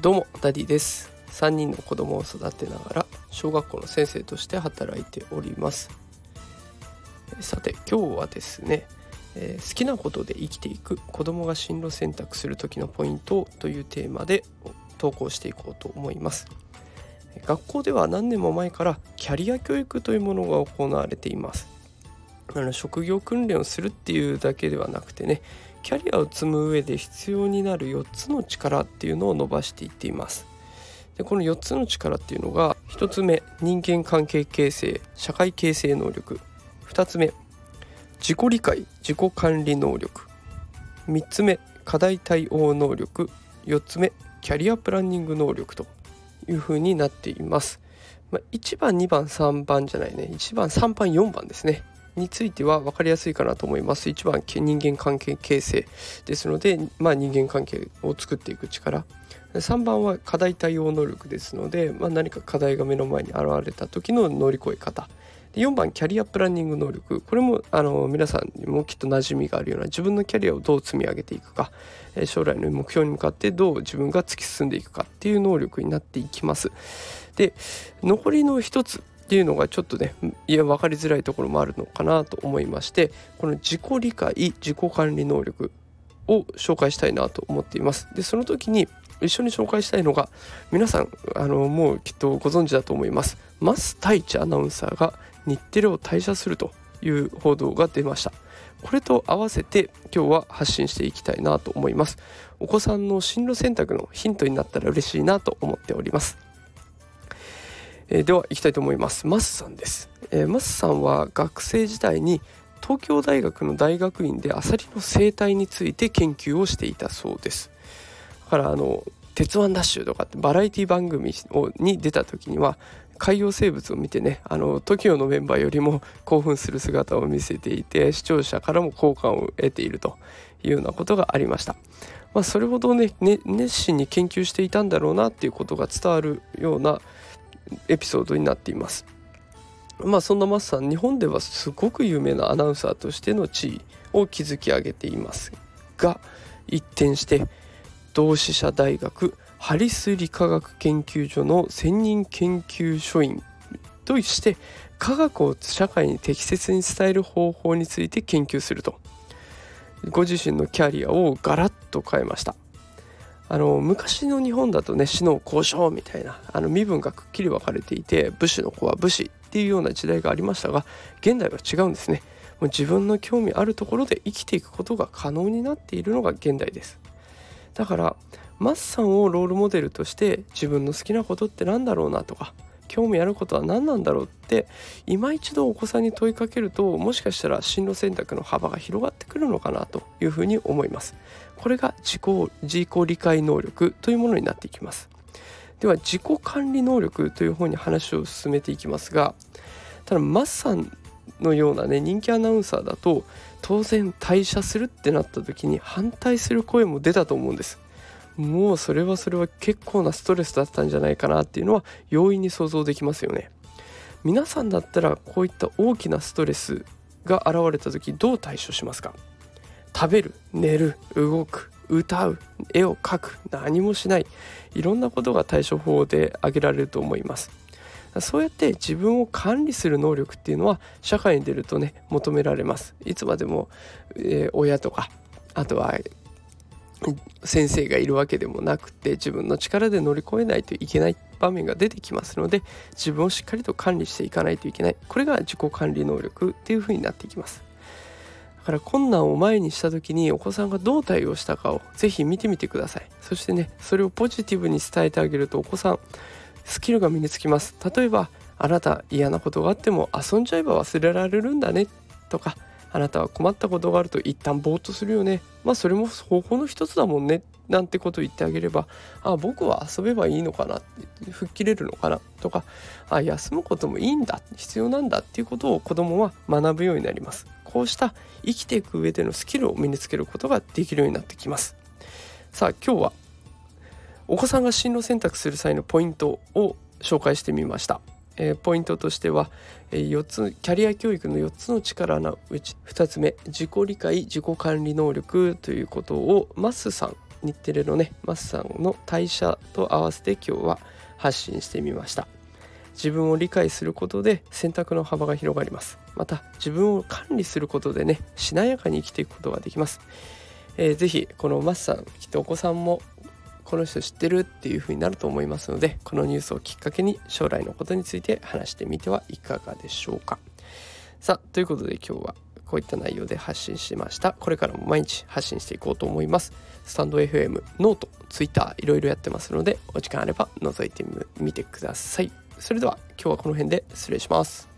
どうもダディです。3人の子供を育てながら小学校の先生として働いております。さて今日はですね、えー、好きなことで生きていく子供が進路選択する時のポイントというテーマで投稿していこうと思います。学校では何年も前からキャリア教育というものが行われています。あの職業訓練をするっていうだけではなくてねキャリアを積む上で必要になる4つの力っていうのを伸ばしていっています。でこの4つの力っていうのが1つ目人間関係形成社会形成能力。2つ目自己理解自己管理能力。3つ目課題対応能力。4つ目キャリアプランニング能力というふうになっています、まあ、1番2番3番じゃないね。1番3番4番ですね。については分かりやすいかなと思います。1番人間関係形成ですので、まあ、人間関係を作っていく力。3番は課題対応能力ですので、まあ、何か課題が目の前に現れた時の乗り越え方。4番キャリアプランニング能力。これもあの皆さんにもきっと馴染みがあるような自分のキャリアをどう積み上げていくか。将来の目標に向かってどう自分が突き進んでいくかっていう能力になっていきます。で残りの一つっていうのがちょっとねいや分かりづらいところもあるのかなと思いましてこの自己理解自己管理能力を紹介したいなと思っています。でその時に一緒に紹介したいのが皆さんあのもうきっとご存知だと思います。増太一アナウンサーが日テレを退社するという報道が出ました。これと合わせて今日は発信していきたいなと思います。お子さんの進路選択のヒントになったら嬉しいなと思っております、えー、では行きたいと思います。マスさんです、えー、マスさんは学生時代に東京大学の大学院でアサリの生態について研究をしていたそうです。だからあの鉄腕ダッシュとかってバラエティ番組に出た時には海洋生物を見てねあの TOKIO のメンバーよりも興奮する姿を見せていて視聴者からも好感を得ているというようなことがありました。まあ、それほどね、ね、熱心に研究していたんだろうなっていうことが伝わるようなエピソードになっています。まあそんなマスさん日本ではすごく有名なアナウンサーとしての地位を築き上げていますが一転して同志社大学ハリス理化学研究所の専任研究所員として科学を社会に適切に伝える方法について研究するとご自身のキャリアをガラッと変えましたあの昔の日本だとね死の交渉みたいなあの身分がくっきり分かれていて武士の子は武士っていうような時代がありましたが現代は違うんですね。もう自分の興味あるところで生きていくことが可能になっているのが現代です。だからマスさんをロールモデルとして自分の好きなことって何だろうなとか興味あることは何なんだろうって今一度お子さんに問いかけるともしかしたら進路選択の幅が広がってくるのかなというふうに思います。これが自己自己理解能力というものになっていきます。では自己管理能力という方に話を進めていきますがただマスさんのようなね人気アナウンサーだと当然退社するってなった時に反対する声も出たと思うんです。もうそれはそれは結構なストレスだったんじゃないかなっていうのは容易に想像できますよね。皆さんだったらこういった大きなストレスが現れた時どう対処しますか？食べる寝る動く歌う絵を描く何もしない。いろんなことが対処法で挙げられると思います。そうやって自分を管理する能力っていうのは社会に出るとね求められます。いつまでも、えー、親とかあとは先生がいるわけでもなくて自分の力で乗り越えないといけない場面が出てきますので自分をしっかりと管理していかないといけない。これが自己管理能力っていうふうになっていきます。だから困難を前にした時にお子さんがどう対応したかをぜひ見てみてください。そしてねそれをポジティブに伝えてあげるとお子さんスキルが身につきます。例えばあなた嫌なことがあっても遊んじゃえば忘れられるんだねとかあなたは困ったことがあると一旦ぼーっとするよね。まあそれも方法の一つだもんね。なんてことを言ってあげればあ僕は遊べばいいのかな吹っ切れるのかな。とかあ休むこともいいんだ。必要なんだっていうことを子供は学ぶようになります。こうした生きていく上でのスキルを身につけることができるようになってきます。さあ今日はお子さんが進路選択する際のポイントを紹介してみました。えー、ポイントとしては、えー、4つキャリア教育の4つの力のうち2つ目自己理解自己管理能力ということをマスさん日テレのねマスさんの代謝と合わせて今日は発信してみました。自分を理解することで選択の幅が広がります。また自分を管理することでねしなやかに生きていくことができます、えー、ぜこのマスさんきっとお子さんもこの人知ってるっていう風になると思いますのでこのニュースをきっかけに将来のことについて話してみてはいかがでしょうか。さあということで今日はこういった内容で発信しました。これからも毎日発信していこうと思います。スタンド FM ノート Twitter いろいろやってますのでお時間あれば覗いてみてください。それでは今日はこの辺で失礼します。